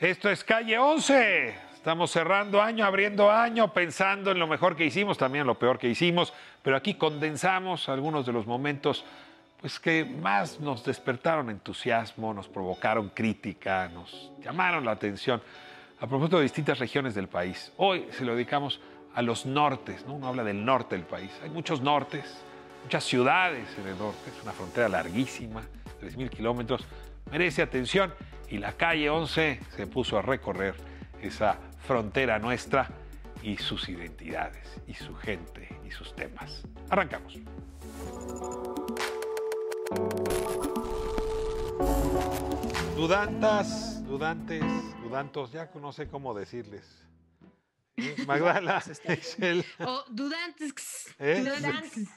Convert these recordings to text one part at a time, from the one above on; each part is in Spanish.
Esto es Calle 11. Estamos cerrando año, abriendo año, pensando en lo mejor que hicimos, también en lo peor que hicimos, pero aquí condensamos algunos de los momentos pues, que más nos despertaron entusiasmo, nos provocaron crítica, nos llamaron la atención a propósito de distintas regiones del país. Hoy se lo dedicamos a los nortes, ¿no? uno habla del norte del país. Hay muchos nortes, muchas ciudades en el norte, es una frontera larguísima, 3.000 kilómetros, merece atención y la calle 11 se puso a recorrer esa frontera nuestra y sus identidades, y su gente, y sus temas. Arrancamos. Dudantas, dudantes, dudantos, ya no sé cómo decirles. Magdala, Excel. O dudantes. ¿Eh? Dudantes.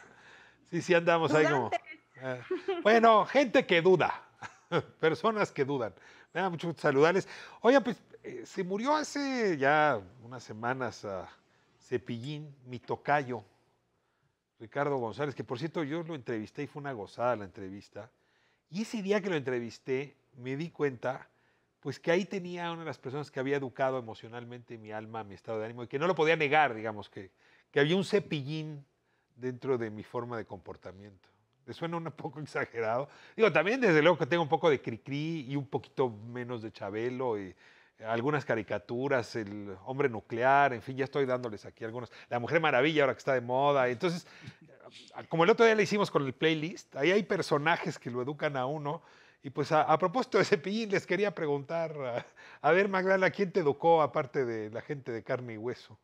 Sí, sí andamos ahí como. Eh, Bueno, gente que duda, personas que dudan. Me da mucho gusto saludarles. Oigan, pues eh, se murió hace ya unas semanas a Cepillín, mi tocayo, Ricardo González, que por cierto yo lo entrevisté y fue una gozada la entrevista. Y ese día que lo entrevisté me di cuenta pues que ahí tenía una de las personas que había educado emocionalmente mi alma, mi estado de ánimo, y que no lo podía negar, digamos, que, que había un cepillín dentro de mi forma de comportamiento. ¿Le suena un poco exagerado? Digo, también desde luego que tengo un poco de cri-cri y un poquito menos de Chabelo y algunas caricaturas, el hombre nuclear, en fin, ya estoy dándoles aquí algunos. La Mujer Maravilla ahora que está de moda. Entonces, como el otro día le hicimos con el playlist, ahí hay personajes que lo educan a uno. Y pues a, a propósito de Cepillín, les quería preguntar, a, a ver Magdalena, ¿quién te educó aparte de la gente de carne y hueso?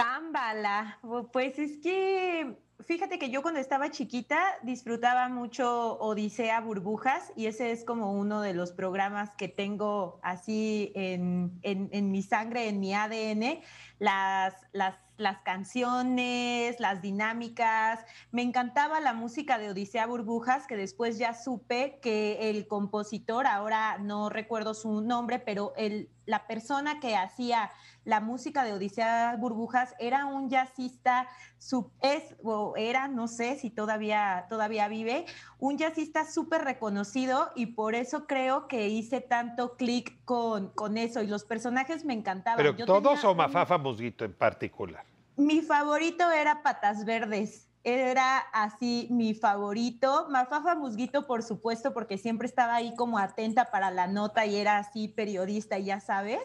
Zámbala. Pues es que, fíjate que yo cuando estaba chiquita disfrutaba mucho Odisea Burbujas y ese es como uno de los programas que tengo así en, en- en mi sangre, en mi ADN. Las, las, las canciones, las dinámicas. Me encantaba la música de Odisea Burbujas, que después ya supe que el compositor, ahora no recuerdo su nombre, pero el, la persona que hacía la música de Odisea Burbujas era un jazzista, sub- es o era, no sé si todavía, todavía vive, un jazzista súper reconocido y por eso creo que hice tanto clic con, con eso y los personajes me encantaban. ¿Pero Yo todos o un- Mafafa Musguito en particular? mi favorito era Patas Verdes. Era así mi favorito. Mafafa Musguito, por supuesto, porque siempre estaba ahí como atenta para la nota y era así periodista, ya sabes.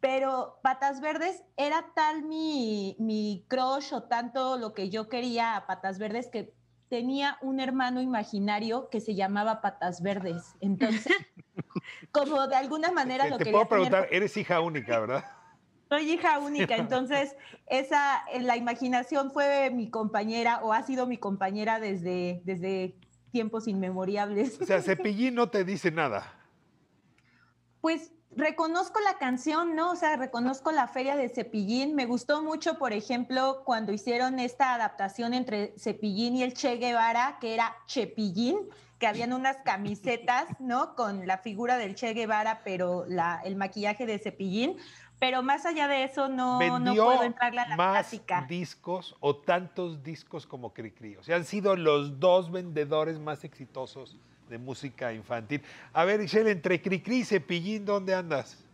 Pero Patas Verdes era tal mi, mi crush o tanto lo que yo quería a Patas Verdes que tenía un hermano imaginario que se llamaba Patas Verdes. Entonces, como de alguna manera Te, lo te quería puedo tener preguntar, eres hija única, ¿verdad? soy hija única, entonces esa, eh, la imaginación fue mi compañera o ha sido mi compañera desde, desde tiempos inmemoriales. O sea, Cepillín no te dice nada. Pues reconozco la canción, ¿no? O sea, reconozco la feria de Cepillín. Me gustó mucho, por ejemplo, cuando hicieron esta adaptación entre Cepillín y el Che Guevara, que era Chepillín, que habían unas camisetas, ¿no? Con la figura del Che Guevara, pero la, el maquillaje de Cepillín. Pero más allá de eso, no, no puedo entrarle a la más plática. discos o tantos discos como Cricri. O sea, han sido los dos vendedores más exitosos de música infantil. A ver, Ishel, entre Cricri y Cepillín, ¿dónde andas?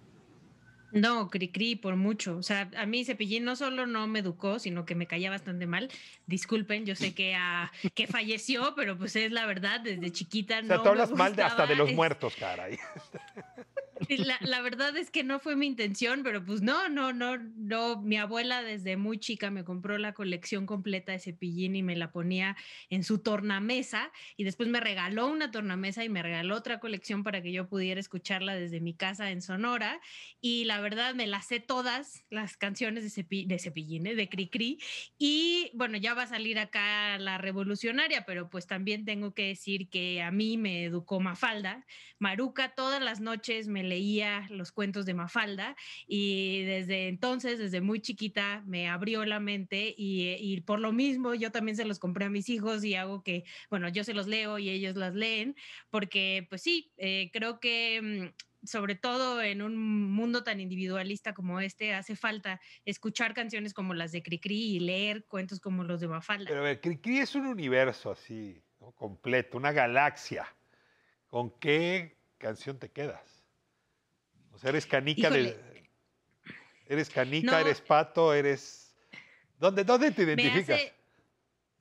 No, Cricri por mucho. O sea, a mí Cepillín no solo no me educó, sino que me caía bastante mal. Disculpen, yo sé que, ah, que falleció, pero pues es la verdad, desde chiquita O sea, no tú hablas mal de, hasta de los muertos, caray. La, la verdad es que no fue mi intención, pero pues no, no, no, no. Mi abuela desde muy chica me compró la colección completa de cepillín y me la ponía en su tornamesa y después me regaló una tornamesa y me regaló otra colección para que yo pudiera escucharla desde mi casa en Sonora y la verdad me las sé todas las canciones de, Cepi- de cepillín, ¿eh? de Cricri y bueno, ya va a salir acá la revolucionaria, pero pues también tengo que decir que a mí me educó Mafalda. Maruca todas las noches me leía los cuentos de Mafalda y desde entonces, desde muy chiquita, me abrió la mente y, y por lo mismo yo también se los compré a mis hijos y hago que, bueno, yo se los leo y ellos las leen, porque pues sí, eh, creo que... mm, sobre todo en un mundo tan individualista como este, hace falta escuchar canciones como las de Cricri y leer cuentos como los de Mafalda. Pero a ver, Cricri es un universo así, ¿no? completo, una galaxia. ¿Con qué canción te quedas? O sea, eres canica de. Eres canica, eres pato, eres. ¿Dónde, dónde te identificas?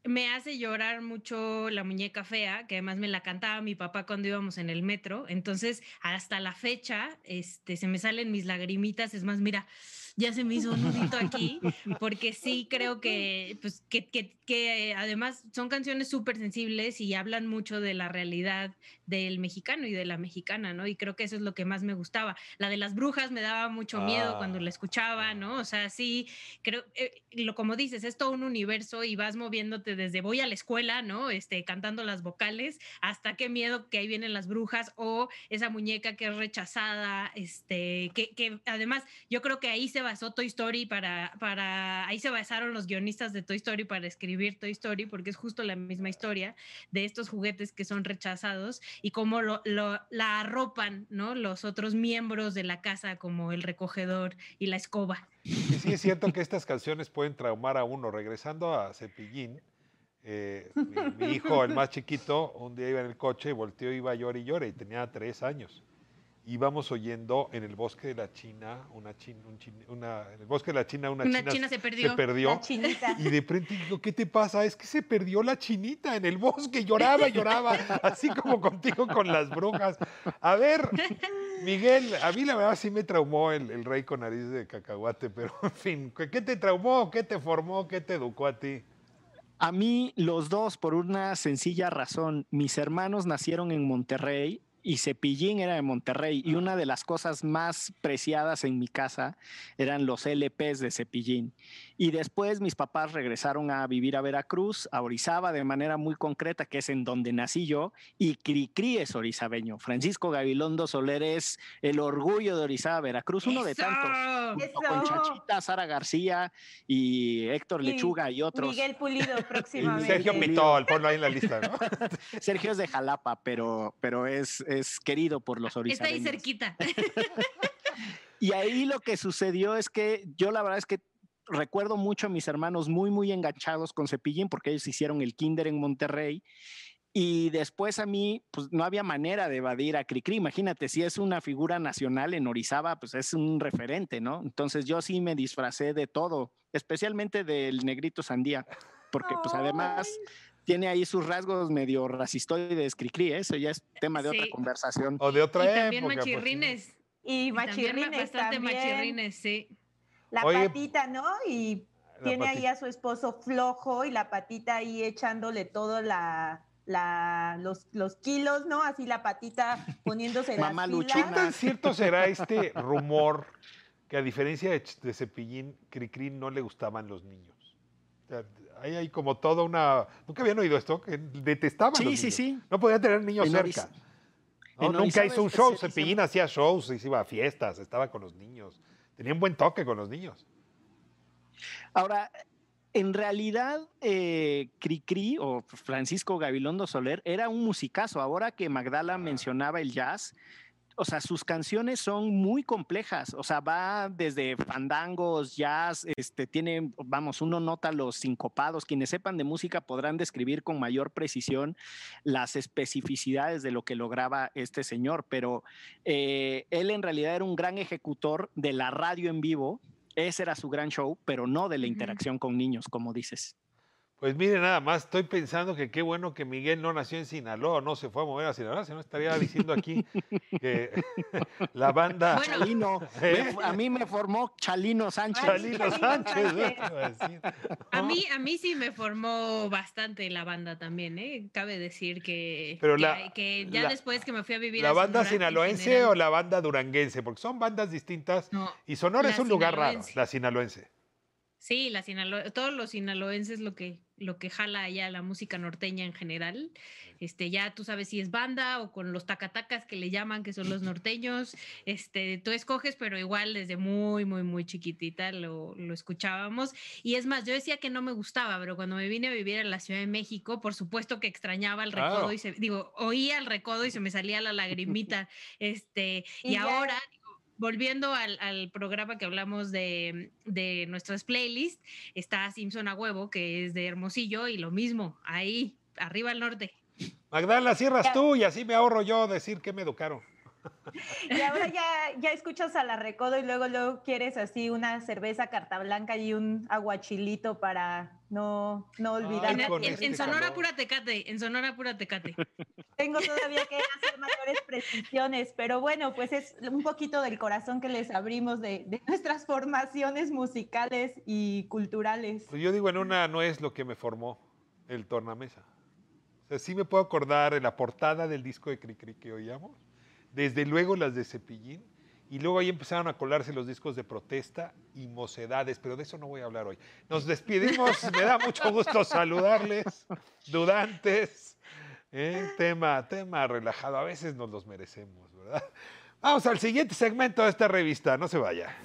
me hace llorar mucho la muñeca fea, que además me la cantaba mi papá cuando íbamos en el metro. Entonces, hasta la fecha, este, se me salen mis lagrimitas. Es más, mira, ya se me hizo un nudito aquí, porque sí creo que, pues, que, que, que además son canciones súper sensibles y hablan mucho de la realidad del mexicano y de la mexicana, ¿no? Y creo que eso es lo que más me gustaba. La de las brujas me daba mucho miedo cuando la ah. escuchaba, ¿no? O sea, sí, creo, eh, lo como dices, es todo un universo y vas moviéndote desde voy a la escuela, ¿no? Este, cantando las vocales, hasta qué miedo que ahí vienen las brujas o esa muñeca que es rechazada, este, que, que además yo creo que ahí se basó Toy Story para, para, ahí se basaron los guionistas de Toy Story para escribir Toy Story, porque es justo la misma historia de estos juguetes que son rechazados y cómo lo, la arropan, ¿no? Los otros miembros de la casa, como el recogedor y la escoba. Sí es cierto que estas canciones pueden traumar a uno. Regresando a Cepillín, eh, mi, hijo, el más chiquito, un día iba en el coche y volteó, iba a llorar y llorar y tenía tres años íbamos oyendo en el bosque de la China, una, china, una en el bosque de la China, una, china, se perdió. Se perdió y de pronto digo, ¿qué te pasa? Es que se perdió la chinita en el bosque, lloraba, lloraba, así como contigo con las brujas. A ver, Miguel, a mí la verdad sí me traumó el, el rey con nariz de cacahuate, pero en fin, ¿qué te traumó? ¿Qué te formó? ¿Qué te educó a ti? A mí los dos, por una sencilla razón, mis hermanos nacieron en Monterrey y Cepillín era de Monterrey y una de las cosas más preciadas en mi casa eran los LPs de Cepillín. Y después mis papás regresaron a vivir a Veracruz, a Orizaba de manera muy concreta, que es en donde nací yo, y Cricri es orizabeño. Francisco Gabilondo Soler es el orgullo de Orizaba, Veracruz, uno de tantos. Con Chachita, Sara García y Héctor Lechuga y otros. Miguel Pulido próximamente. Sergio Pitol, ponlo ahí en la lista, ¿no? Sergio es de Jalapa, pero, pero es es querido por los orizabeños. Está ahí cerquita. y ahí lo que sucedió es que yo la verdad es que recuerdo mucho a mis hermanos muy, muy enganchados con Cepillín porque ellos hicieron el kinder en Monterrey. Y después a mí, pues no había manera de evadir a Cricri. Imagínate, si es una figura nacional en Orizaba, pues es un referente, ¿no? Entonces yo sí me disfracé de todo, especialmente del negrito sandía, porque pues además tiene ahí sus rasgos medio racistoides, cri-cri, ¿eh? eso ya es tema de otra conversación. O de otra y también pues, machirrines. y machirrines bastante machirrines, sí. La patita, ¿no? Y tiene ahí a su esposo flojo y la patita ahí echándole todo la, la, los, los kilos, ¿no? Así la patita poniéndose la Mamá ¿Qué tan cierto será este rumor que a diferencia de, de Cepillín, Cricri no le gustaban los niños? Ahí hay como toda una. Nunca habían oído esto, que detestaban. Sí, sí, sí. No podían tener niños cerca. nunca hizo un show. Cepillín hacía shows, iba a fiestas, estaba con los niños. Tenía un buen toque con los niños. Ahora, en realidad, eh, Cricri o Francisco Gabilondo Soler era un musicazo. Ahora que Magdala mencionaba el jazz, o sea, sus canciones son muy complejas, o sea, va desde fandangos, jazz, este, tiene, vamos, uno nota los sincopados, quienes sepan de música podrán describir con mayor precisión las especificidades de lo que lograba este señor, pero eh, él en realidad era un gran ejecutor de la radio en vivo, ese era su gran show, pero no de la interacción con niños, como dices. Pues mire, nada más, estoy pensando que qué bueno que Miguel no nació en Sinaloa, no se fue a mover a Sinaloa, si no estaría diciendo aquí que la banda... Chalino, ¿Eh? a mí me formó Chalino Sánchez. Chalino Sánchez, A mí, a mí sí me formó bastante la banda también, ¿eh? Cabe decir que, que, ya después que me fui a vivir ¿La banda sinaloense o la banda duranguense? Porque son bandas distintas y Sonora es un lugar raro, la sinaloense. Sí, la todos los sinaloenses lo que, lo que jala allá la música norteña en general. Este, ya tú sabes si es banda o con los tacatacas que le llaman, que son los norteños. Este, tú escoges, pero igual desde muy, muy, muy chiquitita lo, lo escuchábamos. Y es más, yo decía que no me gustaba, pero cuando me vine a vivir a la Ciudad de México, por supuesto que extrañaba el recodo y se, digo, oía el recodo y se me salía la lagrimita. Este, y, ahora volviendo al, programa que hablamos de, de, nuestras playlists, está Simpson a huevo, que es de Hermosillo, y lo mismo, ahí, arriba al norte. Magdalena, cierras tú y así me ahorro yo decir que me educaron. Y ahora ya, ya escuchas a la recodo y luego, luego quieres así una cerveza carta blanca y un aguachilito para no, no olvidar. en, este Sonora pura tecate, en Sonora pura tecate. Tengo todavía que hacer mayores precisiones, pero bueno, pues es un poquito del corazón que les abrimos de, de nuestras formaciones musicales y culturales. Pues yo digo, en una no es lo que me formó el tornamesa. O sea, sí me puedo acordar de la portada del disco de Cricri que oíamos, desde luego las de Cepillín, y luego ahí empezaron a colarse los discos de protesta y mocedades, pero de eso no voy a hablar hoy. Nos despedimos, me da mucho gusto saludarles, dudantes. ¿eh? Tema, tema relajado, a veces nos los merecemos, ¿verdad? Vamos al siguiente segmento de esta revista, no se vaya.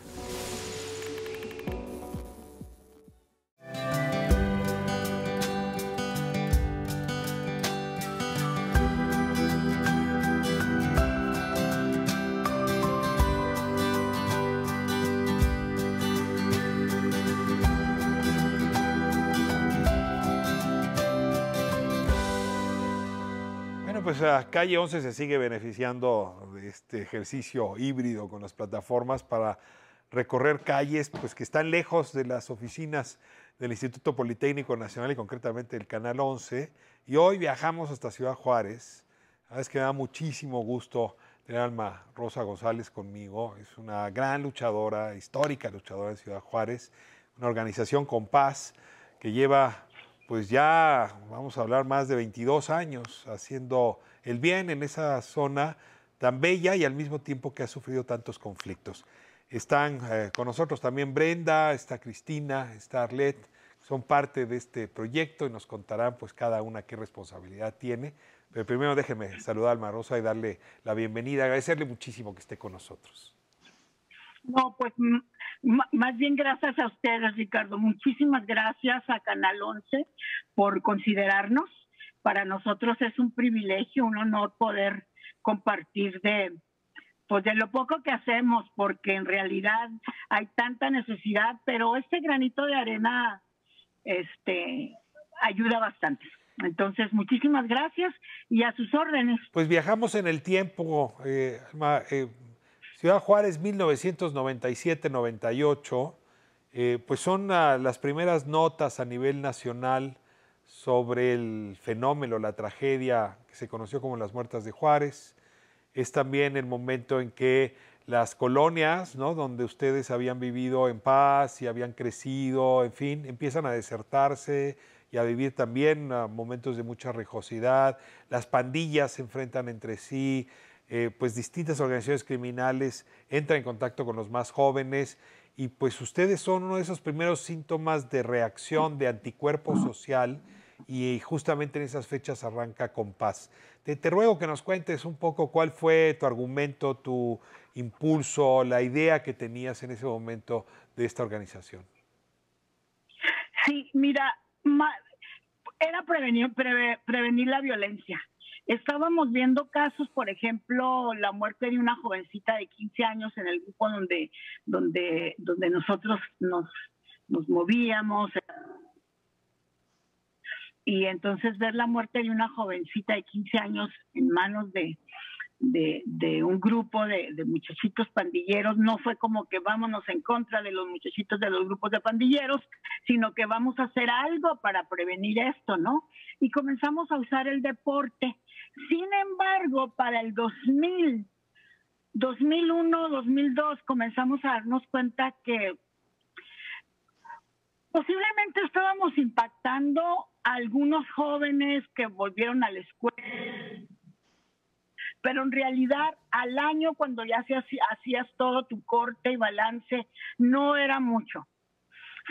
Pues Calle 11 se sigue beneficiando de este ejercicio híbrido con las plataformas para recorrer calles pues, que están lejos de las oficinas del Instituto Politécnico Nacional y concretamente del Canal 11. Y hoy viajamos hasta Ciudad Juárez. Es que me da muchísimo gusto tener a Alma Rosa González conmigo. Es una gran luchadora, histórica luchadora de Ciudad Juárez, una organización con paz que lleva pues ya vamos a hablar más de 22 años haciendo el bien en esa zona tan bella y al mismo tiempo que ha sufrido tantos conflictos. Están eh, con nosotros también Brenda, está Cristina, está Arlette, son parte de este proyecto y nos contarán pues cada una qué responsabilidad tiene. Pero primero déjeme saludar a Alma Rosa y darle la bienvenida, agradecerle muchísimo que esté con nosotros. No, pues más bien gracias a ustedes, Ricardo. Muchísimas gracias a Canal 11 por considerarnos. Para nosotros es un privilegio, un honor poder compartir de, pues de lo poco que hacemos, porque en realidad hay tanta necesidad, pero este granito de arena este, ayuda bastante. Entonces, muchísimas gracias y a sus órdenes. Pues viajamos en el tiempo, eh, eh Ciudad Juárez 1997-98, eh, pues son las primeras notas a nivel nacional sobre el fenómeno, la tragedia que se conoció como las muertas de Juárez. Es también el momento en que las colonias, ¿no? donde ustedes habían vivido en paz y habían crecido, en fin, empiezan a desertarse y a vivir también momentos de mucha rejosidad. Las pandillas se enfrentan entre sí, eh, pues distintas organizaciones criminales entran en contacto con los más jóvenes y pues ustedes son uno de esos primeros síntomas de reacción de anticuerpo social y justamente en esas fechas arranca. Te, te, ruego que nos cuentes un poco cuál fue tu argumento, tu impulso, la idea que tenías en ese momento de esta organización. Sí, mira, era prevenir, prevenir la violencia. Estábamos viendo casos, por ejemplo, la muerte de una jovencita de 15 años en el grupo donde, donde, donde nosotros nos, nos movíamos. Y entonces ver la muerte de una jovencita de 15 años en manos de, de, un grupo de, de, muchachitos pandilleros, no fue como que vámonos en contra de los muchachitos de los grupos de pandilleros, sino que vamos a hacer algo para prevenir esto, ¿no? Y comenzamos a usar el deporte sin embargo, para el 2000, 2001, 2002 comenzamos a darnos cuenta que posiblemente estábamos impactando a algunos jóvenes que volvieron a la escuela. Pero en realidad al año cuando ya hacías todo tu corte y balance, no era mucho.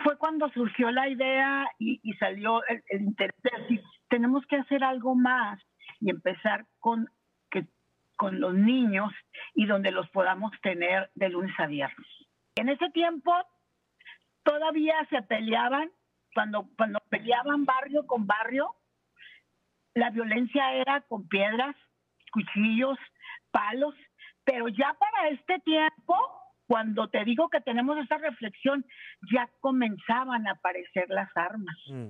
Fue cuando surgió la idea y, salió el, el interés de decir, tenemos que hacer algo más y empezar con, que, con los niños y donde los podamos tener de lunes a viernes. En ese tiempo todavía se peleaban, cuando, cuando peleaban barrio con barrio, la violencia era con piedras, cuchillos, palos, pero ya para este tiempo, cuando te digo que tenemos esta reflexión, ya comenzaban a aparecer las armas. Mm.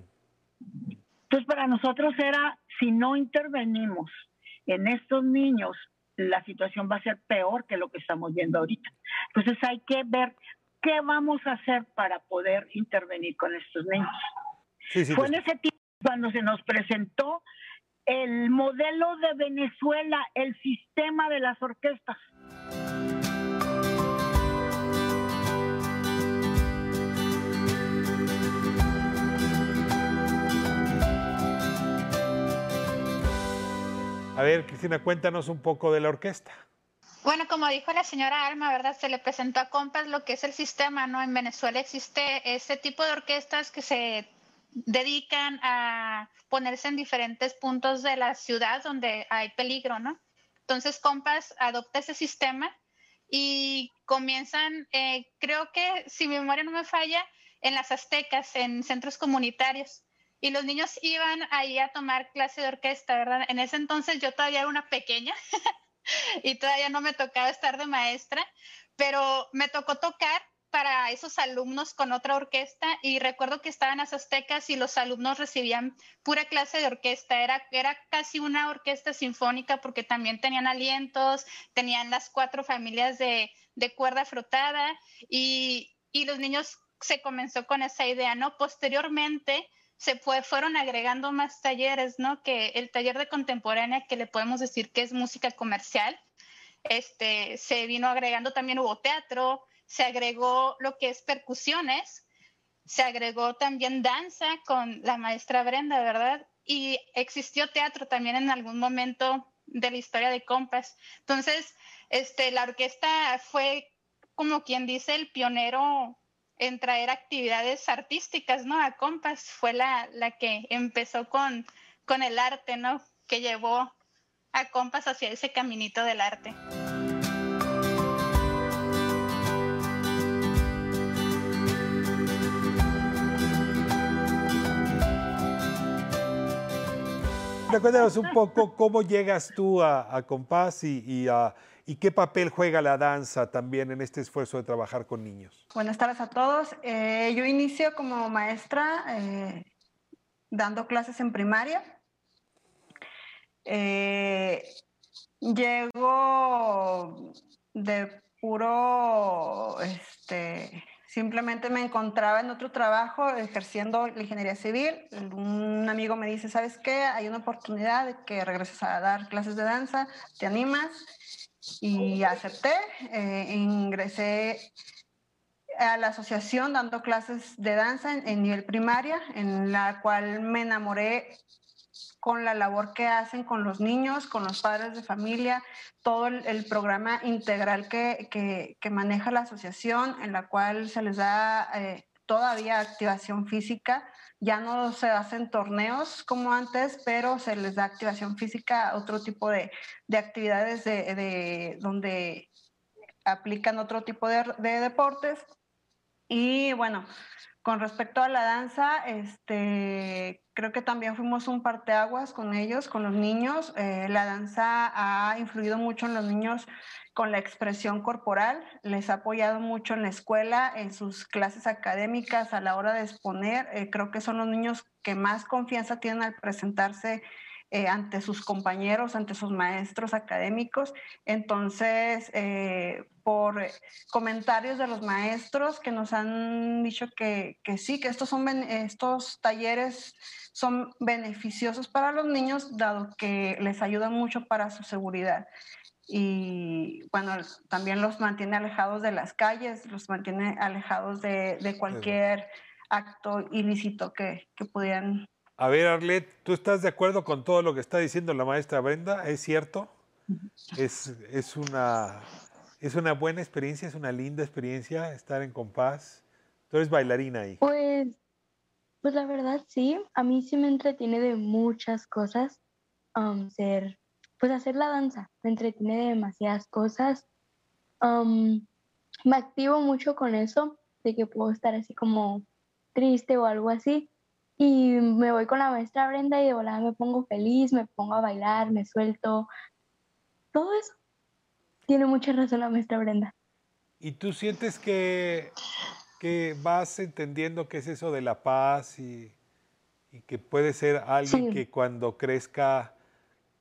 Entonces, para nosotros era, si no intervenimos en estos niños la situación va a ser peor que lo que estamos viendo ahorita. Entonces hay que ver qué vamos a hacer para poder intervenir con estos niños. Fue en ese tiempo cuando se nos presentó el modelo de Venezuela, el sistema de las orquestas. A ver, Cristina, cuéntanos un poco de la orquesta. Bueno, como dijo la señora Alma, ¿verdad? Se le presentó a Compas lo que es el sistema, ¿no? En Venezuela existe ese tipo de orquestas que se dedican a ponerse en diferentes puntos de la ciudad donde hay peligro, ¿no? Entonces Compas adopta ese sistema y comienzan, eh, creo que si mi memoria no me falla, en las aztecas, en centros comunitarios y los niños iban ahí a tomar clase de orquesta, ¿verdad? En ese entonces yo todavía era una pequeña y todavía no me tocaba estar de maestra, pero me tocó tocar para esos alumnos con otra orquesta y recuerdo que estaban las aztecas y los alumnos recibían pura clase de orquesta, era, era casi una orquesta sinfónica porque también tenían alientos, tenían las cuatro familias de, de cuerda frotada y, y los niños se comenzó con esa idea, ¿no? Posteriormente, se fue, fueron agregando más talleres, ¿no? Que el taller de contemporánea, que le podemos decir que es música comercial, este, se vino agregando también hubo teatro, se agregó lo que es percusiones, se agregó también danza con la maestra Brenda, ¿verdad? Y existió teatro también en algún momento de la historia de Compas. Entonces, este, la orquesta fue como quien dice el pionero en traer actividades artísticas, ¿no? A Compas fue la, la que empezó con, con el arte, ¿no? Que llevó a Compas hacia ese caminito del arte. Recuérdanos un poco cómo llegas tú a, a Compás y, y a ¿Y qué papel juega la danza también en este esfuerzo de trabajar con niños? Buenas tardes a todos. Eh, yo inicio como maestra eh, dando clases en primaria. Eh, llego de puro, este, simplemente me encontraba en otro trabajo ejerciendo la ingeniería civil. Un amigo me dice, ¿sabes qué? Hay una oportunidad de que regreses a dar clases de danza, ¿te animas? y acepté, eh, ingresé a la asociación dando clases de danza en, nivel primaria, en la cual me enamoré con la labor que hacen con los niños, con los padres de familia, todo el, programa integral que, que, maneja la asociación, en la cual se les da eh, todavía activación física ya no se hacen torneos como antes, pero se les da activación física, otro tipo de, actividades de, donde aplican otro tipo de, deportes. Y bueno, con respecto a la danza, este, creo que también fuimos un parteaguas con ellos, con los niños. Eh, la danza ha influido mucho en los niños con la expresión corporal, les ha apoyado mucho en la escuela, en sus clases académicas, a la hora de exponer. Eh, creo que son los niños que más confianza tienen al presentarse eh, ante sus compañeros, ante sus maestros académicos. Entonces, eh, por comentarios de los maestros que nos han dicho que, que sí, que estos, son, estos talleres son beneficiosos para los niños, dado que les ayudan mucho para su seguridad y bueno, también los mantiene alejados de las calles, los mantiene alejados de, de cualquier acto ilícito que, que, pudieran. A ver, Arlet, ¿tú estás de acuerdo con todo lo que está diciendo la maestra Brenda? ¿Es cierto? ¿Es, es, una, ¿Es una buena experiencia, es una linda experiencia estar en compás? Tú eres bailarina ahí. Pues, pues la verdad sí, a mí sí me entretiene de muchas cosas um, ser pues hacer la danza, me entretiene de demasiadas cosas. me activo mucho con eso, de que puedo estar así como triste o algo así. Y me voy con la maestra Brenda y de volada me pongo feliz, me pongo a bailar, me suelto. Todo eso. Tiene mucha razón la maestra Brenda. ¿Y tú sientes que, que vas entendiendo qué es eso de la paz y, y que puede ser alguien que cuando crezca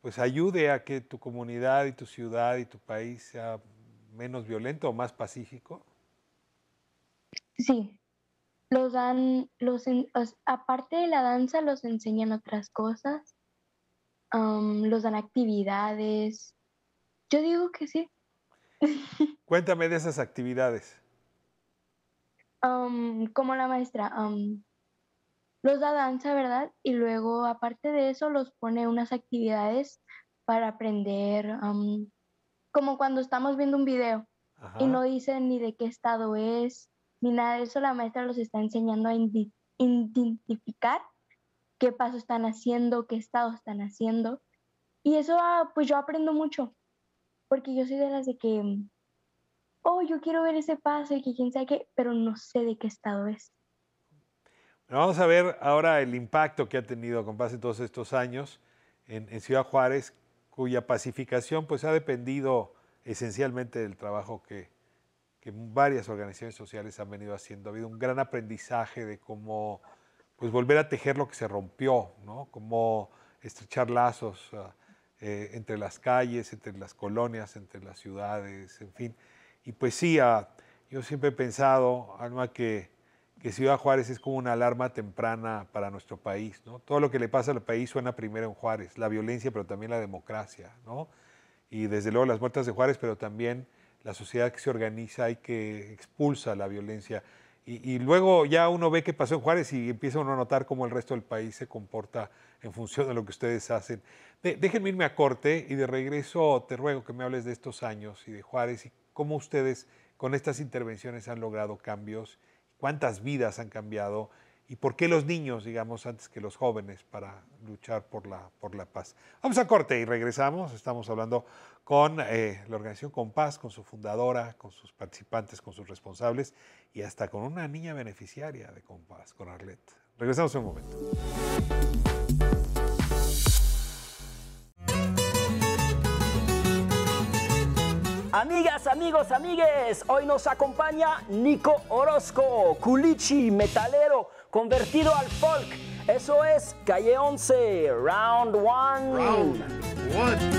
pues ayude a que tu comunidad y tu ciudad y tu país sea menos violento o más pacífico? Sí, los dan, los aparte de la danza, los enseñan otras cosas, los dan actividades. Yo digo que sí. Cuéntame de esas actividades. como la maestra, los da danza, ¿verdad? Y luego, aparte de eso, los pone unas actividades para aprender, como cuando estamos viendo un video y no dicen ni de qué estado es, ni nada de eso, la maestra los está enseñando a identificar qué paso están haciendo, qué estado están haciendo. Y eso, pues yo aprendo mucho, porque yo soy de las de que, oh, yo quiero ver ese paso y que quién sabe qué, pero no sé de qué estado es. Vamos a ver ahora el impacto que ha tenido con base todos estos años en, en, Ciudad Juárez, cuya pacificación pues ha dependido esencialmente del trabajo que, que, varias organizaciones sociales han venido haciendo. Ha habido un gran aprendizaje de cómo pues volver a tejer lo que se rompió, ¿no? Cómo estrechar lazos uh, eh, entre las calles, entre las colonias, entre las ciudades, en fin. Y pues sí, uh, yo siempre he pensado, Alma, que que Ciudad Juárez es como una alarma temprana para nuestro país. ¿no? Todo lo que le pasa al país suena primero en Juárez, la violencia, pero también la democracia. ¿no? Y desde luego las muertas de Juárez, pero también la sociedad que se organiza y que expulsa la violencia. Y, luego ya uno ve qué pasó en Juárez y empieza uno a notar cómo el resto del país se comporta en función de lo que ustedes hacen. déjenme irme a corte y de regreso te ruego que me hables de estos años y de Juárez y cómo ustedes con estas intervenciones han logrado cambios cuántas vidas han cambiado y por qué los niños, digamos, antes que los jóvenes para luchar por la, por la paz. Vamos a corte y regresamos. Estamos hablando con eh, la organización Compás, con su fundadora, con sus participantes, con sus responsables y hasta con una niña beneficiaria de Compás, con Arlette. Regresamos en un momento. Amigas, amigos, amigues, hoy nos acompaña Nico Orozco, culichi, metalero, convertido al folk. Eso es Calle 11, Round 1.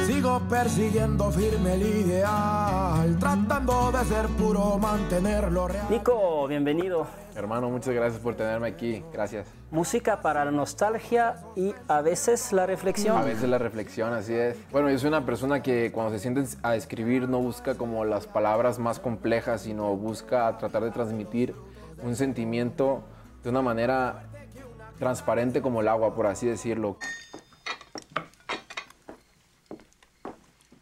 Sigo persiguiendo firme el ideal, tratando de ser puro, mantenerlo real. Nico, bienvenido. Hermano, muchas gracias por tenerme aquí. Gracias. Música para la nostalgia y a veces la reflexión. A veces la reflexión, así es. Bueno, yo soy una persona que cuando se siente a escribir no busca como las palabras más complejas, sino busca tratar de transmitir un sentimiento de una manera transparente como el agua, por así decirlo.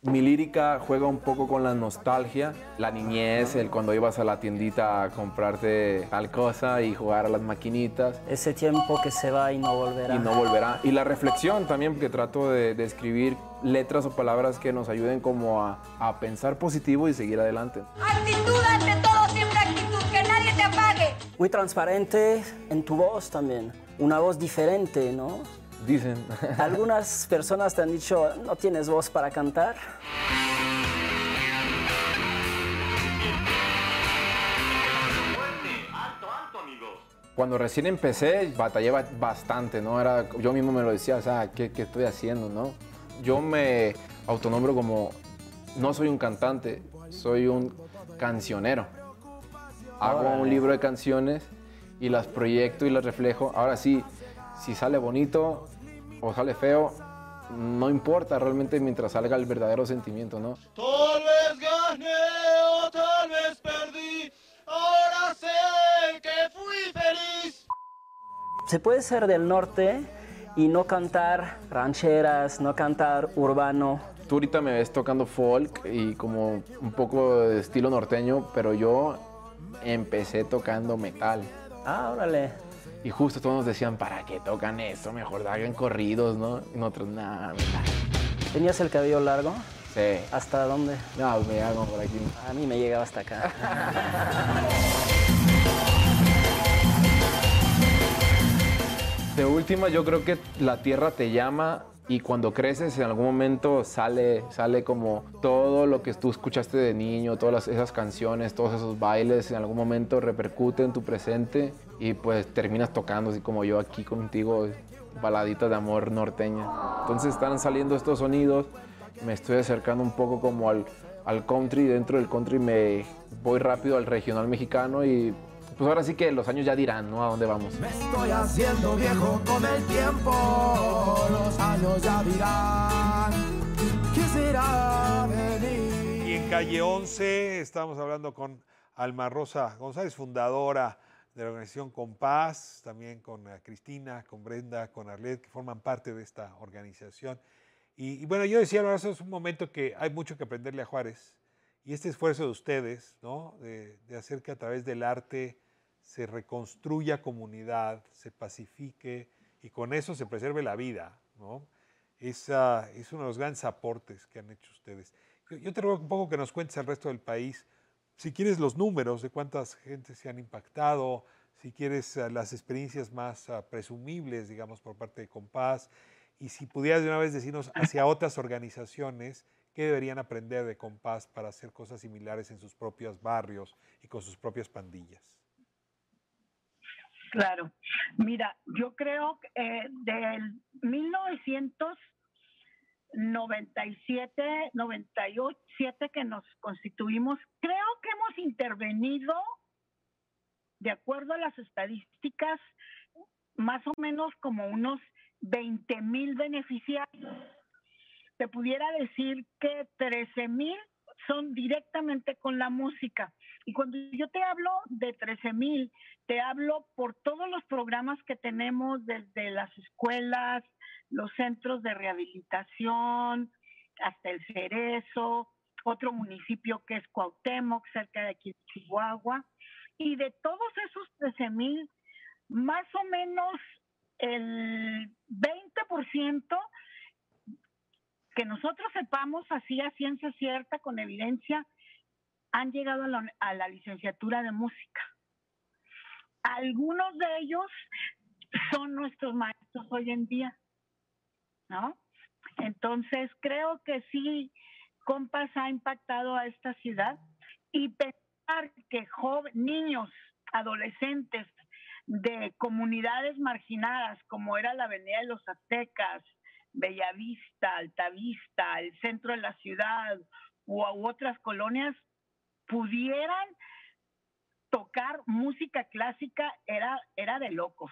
Mi lírica juega un poco con la nostalgia, la niñez, el cuando ibas a la tiendita a comprarte tal cosa y jugar a las maquinitas. Ese tiempo que se va y no volverá. Y no volverá. Y la reflexión también, porque trato de, escribir letras o palabras que nos ayuden como a, a pensar positivo y seguir adelante. Actitud ante todo, siempre actitud, que nadie te apague. Muy transparente en tu voz también, una voz diferente, ¿no? Dicen. Algunas personas te han dicho, no tienes voz para cantar. Cuando recién empecé, batallé bastante, ¿no? Era, yo mismo me lo decía, o sea, ¿qué, ¿qué, estoy haciendo, no? Yo me autonombro como, no soy un cantante, soy un cancionero. Hago un libro de canciones y las proyecto y las reflejo. Ahora sí, si sale bonito, o sale feo, no importa realmente mientras salga el verdadero sentimiento, ¿no? Tal vez gané o tal vez perdí, ahora sé que fui feliz. Se puede ser del norte y no cantar rancheras, no cantar urbano. Tú ahorita me ves tocando folk y como un poco de estilo norteño, pero yo empecé tocando metal. Ah, órale. Y justo todos nos decían, ¿para qué tocan eso? Mejor hagan corridos, ¿no? Y nosotros, nada, ¿Tenías el cabello largo? Sí. ¿Hasta dónde? No, me hago por aquí. A mí me llegaba hasta acá. De última, yo creo que La Tierra te llama y cuando creces en algún momento sale, sale como todo lo que tú escuchaste de niño, todas esas canciones, todos esos bailes, en algún momento repercute en tu presente y pues terminas tocando así como yo aquí contigo, baladitas de amor norteña. Entonces están saliendo estos sonidos, me estoy acercando un poco como al, al country, dentro del country me voy rápido al regional mexicano y pues ahora sí que los años ya dirán, ¿no? A dónde vamos. Me estoy haciendo viejo con el tiempo, los años ya dirán qué será venir. Y en calle 11 estamos hablando con Alma Rosa González, fundadora de la organización Compás, también con eh, Cristina, con Brenda, con Arlet, que forman parte de esta organización. Y, y bueno, yo decía, ahora es un momento que hay mucho que aprenderle a Juárez. Y este esfuerzo de ustedes, ¿no? De, de hacer que a través del arte se reconstruya comunidad, se pacifique y con eso se preserve la vida, ¿no? Esa es uno de los grandes aportes que han hecho ustedes. Yo, yo te ruego un poco que nos cuentes al resto del país, si quieres los números de cuántas gente se han impactado, si quieres uh, las experiencias más uh, presumibles, digamos, por parte de Compás, y si pudieras de una vez decirnos hacia otras organizaciones qué deberían aprender de Compás para hacer cosas similares en sus propios barrios y con sus propias pandillas. Claro. Mira, yo creo que eh, del 1997, 98, que nos constituimos, creo que hemos intervenido, de acuerdo a las estadísticas, más o menos como unos 20 mil beneficiarios. Te pudiera decir que 13 mil son directamente con la música. Y cuando yo te hablo de 13 mil, te hablo por todos los programas que tenemos desde las escuelas, los centros de rehabilitación, hasta el Cerezo, otro municipio que es Cuauhtémoc, cerca de aquí Chihuahua. Y de todos esos 13 mil, más o menos el 20% que nosotros sepamos así a ciencia cierta, con evidencia, han llegado a la, licenciatura de música. Algunos de ellos son nuestros maestros hoy en día, ¿no? Entonces, creo que sí, Compas ha impactado a esta ciudad y pensar que joven, niños, adolescentes de comunidades marginadas, como era la Avenida de los Aztecas, Bellavista, Altavista, el centro de la ciudad u, u otras colonias, pudieran tocar música clásica era, era de locos.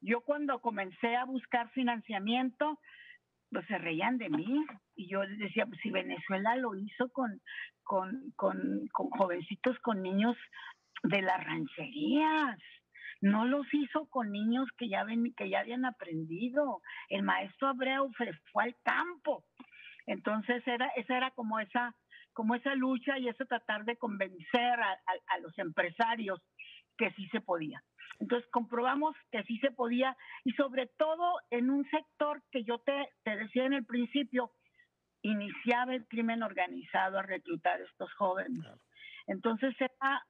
Yo cuando comencé a buscar financiamiento, pues se reían de mí y yo les decía, pues si Venezuela lo hizo con, con, con, con jovencitos, con niños de las rancherías, no los hizo con niños que ya, ven, que ya habían aprendido. El maestro Abreu fue, fue al campo. Entonces era, esa era como esa, como esa lucha y ese tratar de convencer a, a, a los empresarios que sí se podía. Entonces comprobamos que sí se podía y sobre todo en un sector que yo te, te decía en el principio, iniciaba el crimen organizado a reclutar a estos jóvenes. Entonces era,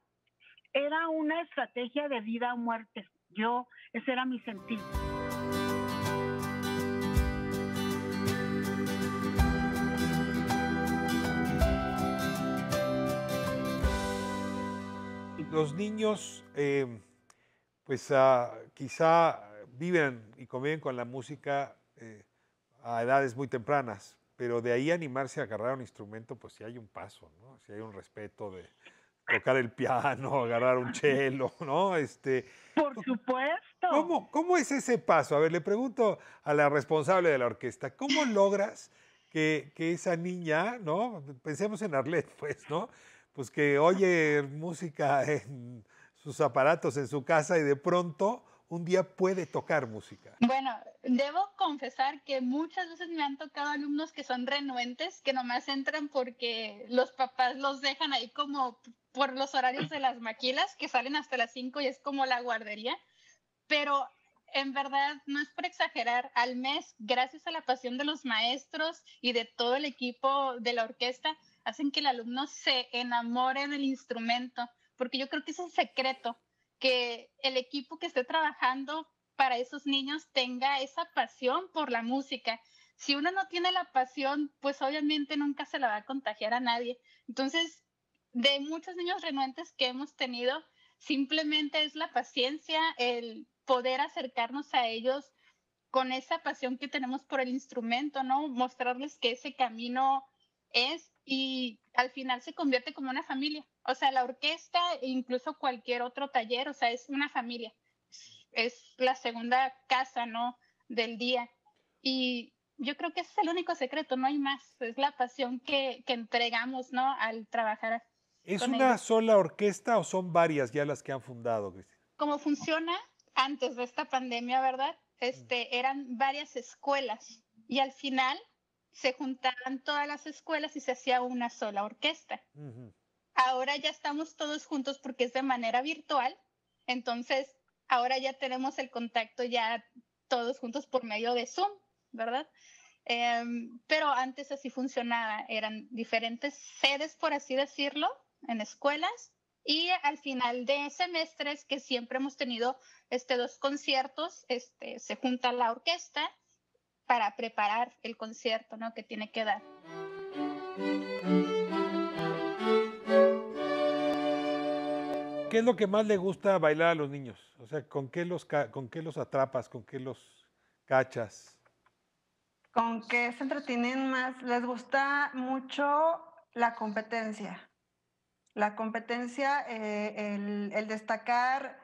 era una estrategia de vida o muerte. Yo, ese era mi sentido. Los niños, eh, pues uh, quizá viven y conviven con la música eh, a edades muy tempranas, pero de ahí animarse a agarrar un instrumento, pues sí hay un paso, ¿no? Sí hay un respeto de tocar el piano, agarrar un cello, ¿no? Este, Por supuesto. ¿cómo, ¿Cómo es ese paso? A ver, le pregunto a la responsable de la orquesta, ¿cómo logras que, que esa niña, ¿no? Pensemos en Arlet, pues, ¿no? Pues que oye música en sus aparatos en su casa y de pronto un día puede tocar música. Bueno, debo confesar que muchas veces me han tocado alumnos que son renuentes, que nomás entran porque los papás los dejan ahí como por los horarios de las maquilas, que salen hasta las 5 y es como la guardería. Pero en verdad, no es por exagerar, al mes, gracias a la pasión de los maestros y de todo el equipo de la orquesta, hacen que el alumno se enamore del instrumento, porque yo creo que es un secreto que el equipo que esté trabajando para esos niños tenga esa pasión por la música. si uno no tiene la pasión, pues obviamente nunca se la va a contagiar a nadie. Entonces, de muchos niños renuentes que hemos tenido, simplemente es la paciencia, el poder acercarnos a ellos con esa pasión que tenemos por el instrumento, ¿no? Mostrarles que ese camino es y al final se convierte como una familia. O sea, la orquesta e incluso cualquier otro taller, o sea, es una familia. Es la segunda casa, ¿no? Del día. Y yo creo que ese es el único secreto, no hay más. Es la pasión que, que entregamos, ¿no? Al trabajar. ¿Es una sola orquesta o son varias ya las que han fundado, Cristina? Como funciona antes de esta pandemia, ¿verdad? Este, eran varias escuelas y al final se juntaban todas las escuelas y se hacía una sola orquesta. Ahora ya estamos todos juntos porque es de manera virtual, entonces ahora ya tenemos el contacto ya todos juntos por medio de Zoom, ¿verdad? Em, pero antes así funcionaba, eran diferentes sedes, por así decirlo, en escuelas y al final de semestres que siempre hemos tenido este dos conciertos, este se junta la orquesta para preparar el concierto, ¿no? que tiene que dar. ¿Qué es lo que más le gusta bailar a los niños? O sea, ¿con qué los, con qué los atrapas? ¿Con qué los cachas? ¿Con qué se entretienen más? Les gusta mucho la competencia. La competencia, eh, el, destacar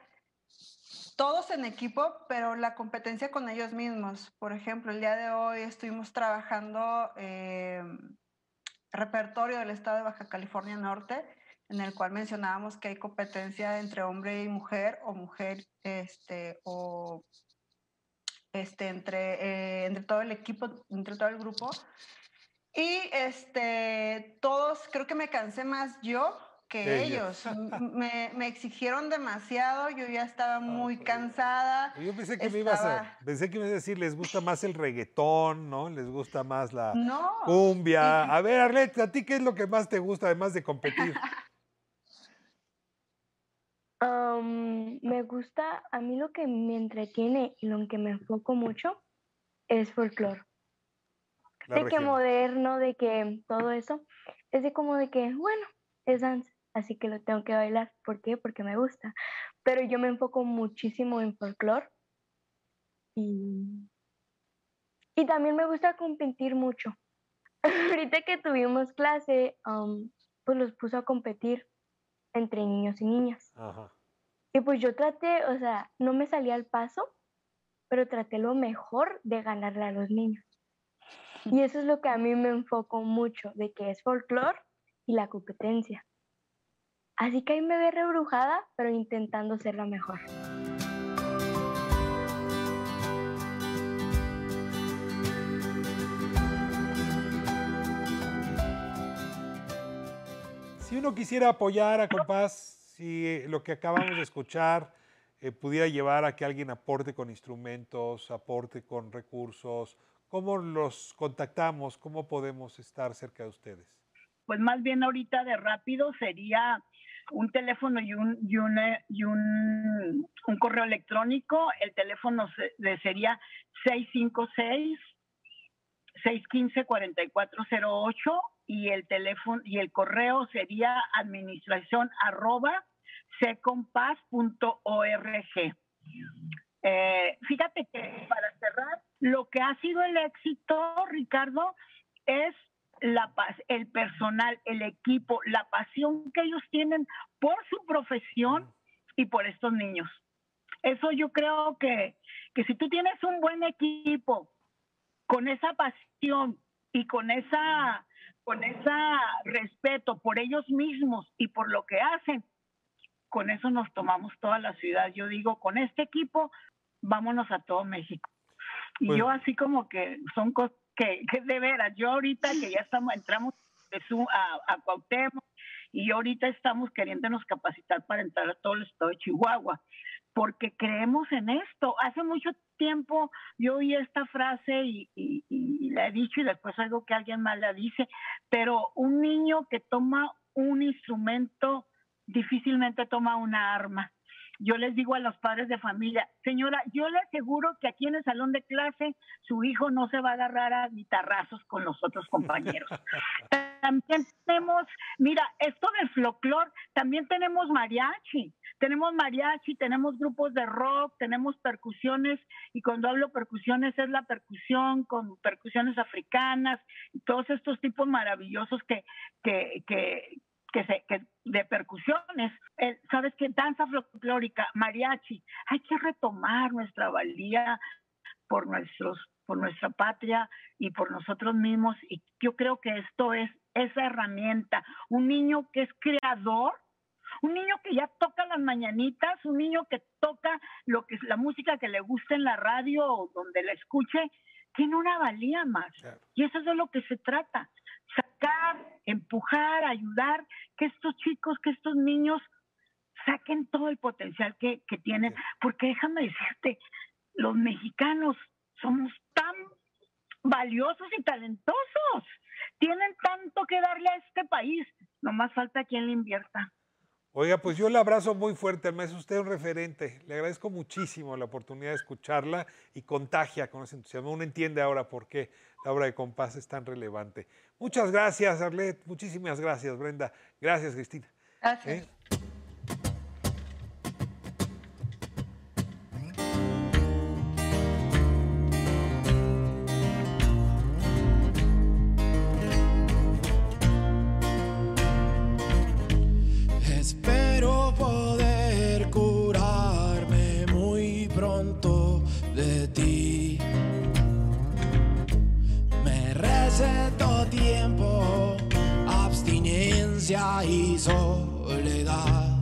todos en equipo, pero la competencia con ellos mismos. Por ejemplo, el día de hoy estuvimos trabajando eh, repertorio del estado de Baja California Norte, en el cual mencionábamos que hay competencia entre hombre y mujer, o mujer este, o este, entre, eh, entre todo el equipo, entre todo el grupo. Y este, todos, creo que me cansé más yo que ellos. me, me, exigieron demasiado, yo ya estaba muy cansada. Yo pensé que me ibas a, pensé que ibas a decir, les gusta más el reggaetón, ¿no? Les gusta más la cumbia. A ver, Arlet, ¿a ti qué es lo que más te gusta además de competir? me gusta, a mí lo que me entretiene y lo que me enfoco mucho es folclore. De que moderno, de que todo eso, es de como de que, bueno, es danza así que lo tengo que bailar. ¿Por qué? Porque me gusta. Pero yo me enfoco muchísimo en folclore y, y también me gusta competir mucho. Ahorita que tuvimos clase, pues los puso a competir entre niños y niñas. Y pues yo traté, o sea, no me salía al paso, pero traté lo mejor de ganarle a los niños. Y eso es lo que a mí me enfoco mucho, de que es folclore y la competencia. Así que ahí me ve rebrujada, pero intentando ser la mejor. Si uno quisiera apoyar a Compás, si lo que acabamos de escuchar eh, pudiera llevar a que alguien aporte con instrumentos, aporte con recursos, ¿cómo los contactamos? ¿Cómo podemos estar cerca de ustedes? Pues más bien ahorita de rápido sería un teléfono y un, y y un, un correo electrónico. El teléfono sería 656 615 4408 y el teléfono y el correo sería administración arroba secompass.org. Eh, fíjate que para cerrar, lo que ha sido el éxito, Ricardo, es la paz, el personal, el equipo, la pasión que ellos tienen por su profesión y por estos niños. Eso yo creo que, que si tú tienes un buen equipo con esa pasión y con esa con ese respeto por ellos mismos y por lo que hacen, con eso nos tomamos toda la ciudad. Yo digo, con este equipo, vámonos a todo México. Y pues yo así como que son cosas que, de veras, yo ahorita que ya estamos, entramos a, a Cuauhtémoc y ahorita estamos queriéndonos capacitar para entrar a todo el estado de Chihuahua, porque creemos en esto. Hace mucho tiempo yo oí esta frase y, y, la he dicho y después algo que alguien más la dice, pero un niño que toma un instrumento difícilmente toma una arma. Yo les digo a los padres de familia, señora, yo le aseguro que aquí en el salón de clase su hijo no se va a agarrar a guitarrazos con los otros compañeros. también tenemos, mira, esto del folclor, también tenemos mariachi, tenemos mariachi, tenemos grupos de rock, tenemos percusiones, y cuando hablo percusiones es la percusión con percusiones africanas, y todos estos tipos maravillosos que, que, que, que, se, que de percusiones, eh, sabes que danza folclórica, mariachi, hay que retomar nuestra valía por nuestros por nuestra patria y por nosotros mismos. Y yo creo que esto es esa herramienta, un niño que es creador, un niño que ya toca las mañanitas, un niño que toca lo que es la música que le gusta en la radio o donde la escuche, tiene una valía más. Y eso es de lo que se trata, sacar, empujar, ayudar, que estos chicos, que estos niños saquen todo el potencial que, que tienen, porque déjame decirte, los mexicanos somos tan valiosos y talentosos, tienen tanto que darle a este país, nomás falta quien le invierta. Oiga, pues yo le abrazo muy fuerte, me es usted un referente. Le agradezco muchísimo la oportunidad de escucharla y contagia con ese entusiasmo. Uno entiende ahora por qué la obra de Compás es tan relevante. Muchas gracias, Arlet. Muchísimas gracias, Brenda. Gracias, Cristina. Gracias. ¿Eh? Espero poder curarme muy pronto de ti. Abstinencia y soledad.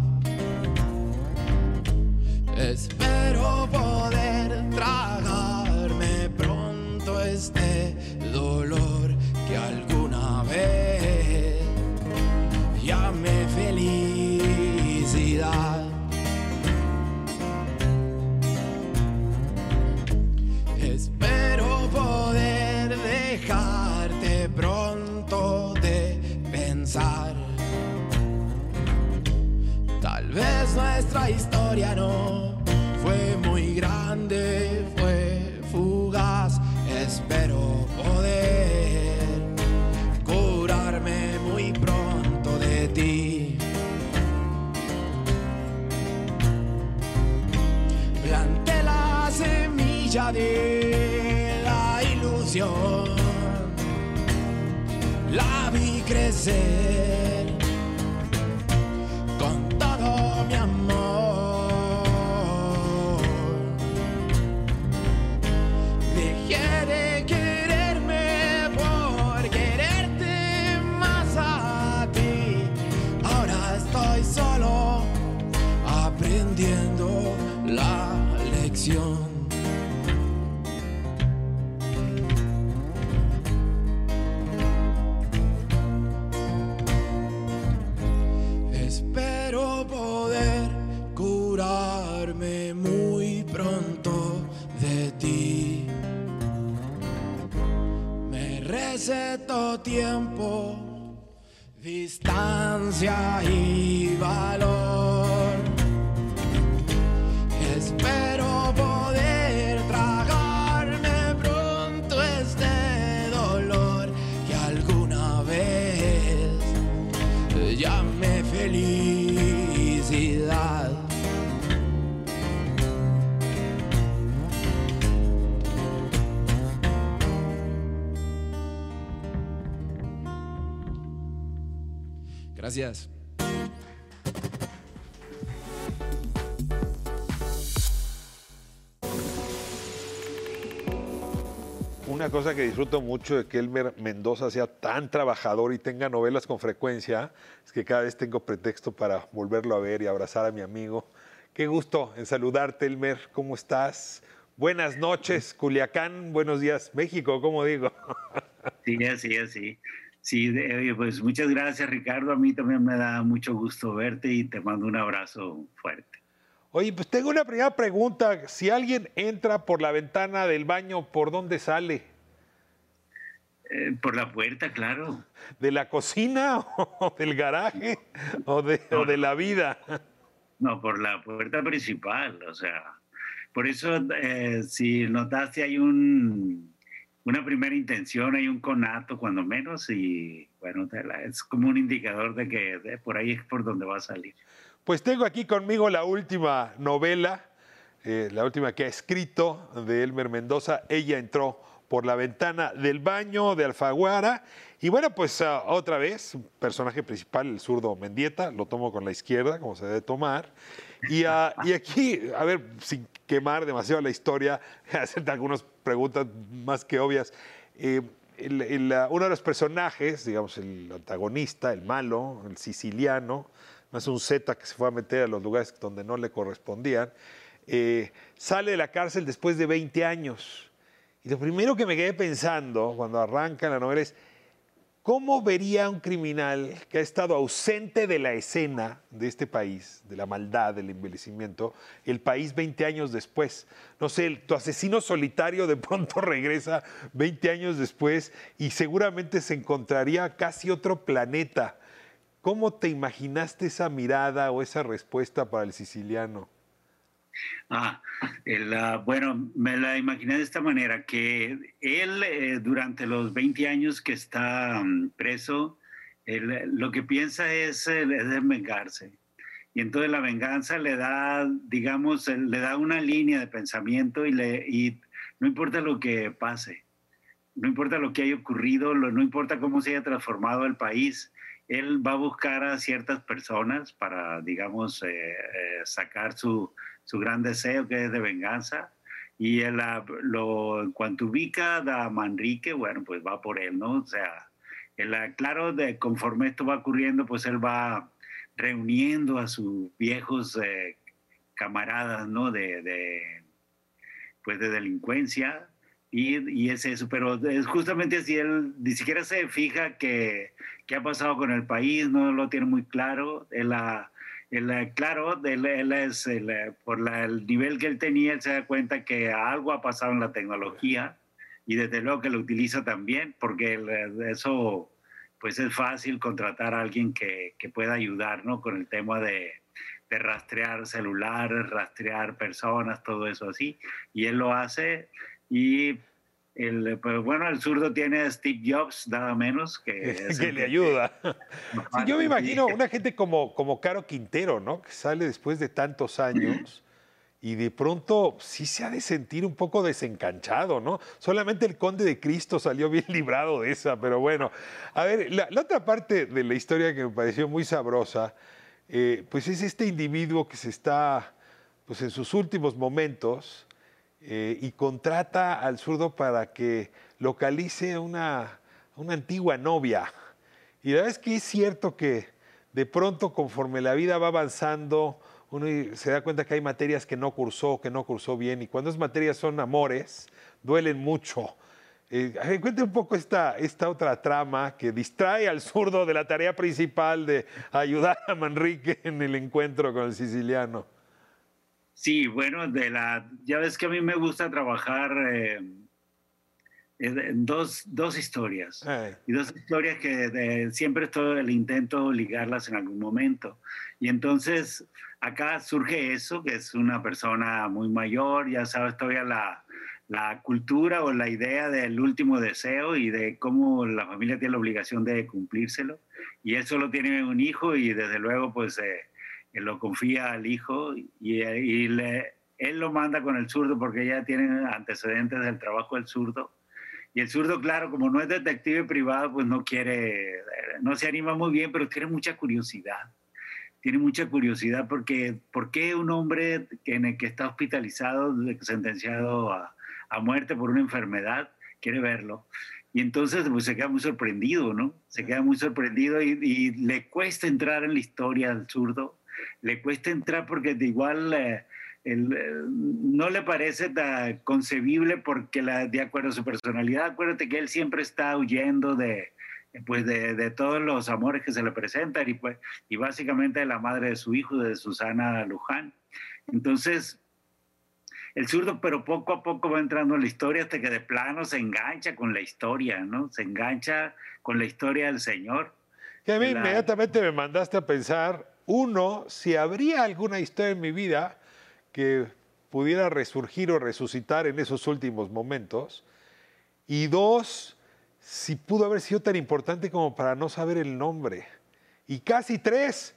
Espero poder nuestra historia no fue muy grande, fue fugaz. Espero poder curarme muy pronto de ti. Planté la semilla de la ilusión, la vi crecer Espero poder curarme muy pronto de ti. Me receto tiempo, distancia y valor. Gracias. Una cosa que disfruto mucho de que Elmer Mendoza sea tan trabajador y tenga novelas con frecuencia es que cada vez tengo pretexto para volverlo a ver y abrazar a mi amigo. Qué gusto en saludarte, Elmer. ¿Cómo estás? Buenas noches, Culiacán. Buenos días, México, ¿cómo digo? Sí, así, así. Sí, oye, pues muchas gracias, Ricardo. A mí también me da mucho gusto verte y te mando un abrazo fuerte. Oye, pues tengo una primera pregunta. Si alguien entra por la ventana del baño, ¿por dónde sale? Eh, por la puerta, claro. ¿De la cocina o del garaje o de, o de la vida? No, por la puerta principal, o sea, por eso eh, si notaste hay un, una primera intención, hay un conato cuando menos y bueno, es como un indicador de que por ahí es por donde va a salir. Pues tengo aquí conmigo la última novela, eh, la última que ha escrito de Elmer Mendoza, Ella entró por la ventana del baño de Alfaguara. Y bueno, pues ah, otra vez, personaje principal, el zurdo Mendieta, lo tomo con la izquierda, como se debe tomar. Y, ah, y aquí, a ver, sin quemar demasiado la historia, hacerte algunas preguntas más que obvias. Eh, uno de los personajes, digamos, el antagonista, el malo, el siciliano, no es un Z que se fue a meter a los lugares donde no le correspondían, eh, sale de la cárcel después de 20 años. Y lo primero que me quedé pensando cuando arranca la novela es, ¿cómo vería un criminal que ha estado ausente de la escena de este país, de la maldad, del envejecimiento, el país 20 años después? No sé, tu asesino solitario de pronto regresa 20 años después y seguramente se encontraría casi otro planeta. ¿Cómo te imaginaste esa mirada o esa respuesta para el siciliano? Ah, bueno, me la imaginé de esta manera, que él eh, durante los 20 años que está mm, preso, lo que piensa es, es vengarse. Y entonces la venganza le da, digamos, le da una línea de pensamiento y, le, y no importa lo que pase, no importa lo que haya ocurrido, no importa cómo se haya transformado el país, él va a buscar a ciertas personas para, digamos, eh, eh, sacar su, su gran deseo que es de venganza. Y él, lo, en cuanto ubica a Manrique, bueno, pues va por él, ¿no? O sea, claro, de, conforme esto va ocurriendo, pues él va reuniendo a sus viejos eh, camaradas, ¿no? De, de, pues de delincuencia. Y, y, es eso, pero es justamente así, él ni siquiera se fija que, qué ha pasado con el país, no lo tiene muy claro. Él ha, eh, claro, eh, por el nivel que él tenía, él se da cuenta que algo ha pasado en la tecnología y desde luego que lo utiliza también, porque eh, eso pues es fácil contratar a alguien que, que pueda ayudar ¿no? con el tema de, de, rastrear celulares, rastrear personas, todo eso así. Y él lo hace y el, pues bueno, el zurdo tiene a Steve Jobs, nada menos, que, que le ayuda. yo me imagino una gente como, como Caro Quintero, ¿no? Que sale después de tantos años y de pronto sí se ha de sentir un poco desencanchado, ¿no? Solamente el conde de Cristo salió bien librado de esa, pero bueno. A ver, la, otra parte de la historia que me pareció muy sabrosa, eh, pues es este individuo que se está, pues en sus últimos momentos, eh, y contrata al zurdo para que localice una, una antigua novia. Y la verdad es que es cierto que de pronto conforme la vida va avanzando, uno se da cuenta que hay materias que no cursó, que no cursó bien, y cuando esas materias son amores, duelen mucho. Eh, cuente un poco esta, esta otra trama que distrae al zurdo de la tarea principal de ayudar a Manrique en el encuentro con el siciliano. Sí, bueno, de la, ya ves que a mí me gusta trabajar eh, en dos, dos historias. Y dos historias que siempre todo el intento ligarlas en algún momento. Y entonces acá surge eso, que es una persona muy mayor, ya sabes todavía la, la cultura o la idea del último deseo y de cómo la familia tiene la obligación de cumplírselo. Y él solo tiene un hijo y desde luego pues... Eh, lo confía al hijo y, él lo manda con el zurdo porque ya tiene antecedentes del trabajo del zurdo. Y el zurdo, claro, como no es detective privado, pues no quiere, no se anima muy bien, pero tiene mucha curiosidad. Tiene mucha curiosidad porque, ¿por qué un hombre que, que está hospitalizado, sentenciado a, muerte por una enfermedad, quiere verlo? Y entonces pues se queda muy sorprendido, ¿no? Se queda muy sorprendido y, y le cuesta entrar en la historia del zurdo le cuesta entrar porque de igual eh, eh, no le parece tan concebible porque la, de acuerdo a su personalidad, acuérdate que él siempre está huyendo de, pues de, todos los amores que se le presentan y, pues, y básicamente de la madre de su hijo, de Susana Luján. Entonces, el zurdo, pero poco a poco va entrando en la historia hasta que de plano se engancha con la historia, ¿no? Se engancha con la historia del Señor. Que a mí inmediatamente me mandaste a pensar Uno, si habría alguna historia en mi vida que pudiera resurgir o resucitar en esos últimos momentos. Y dos, si pudo haber sido tan importante como para no saber el nombre. Y casi tres,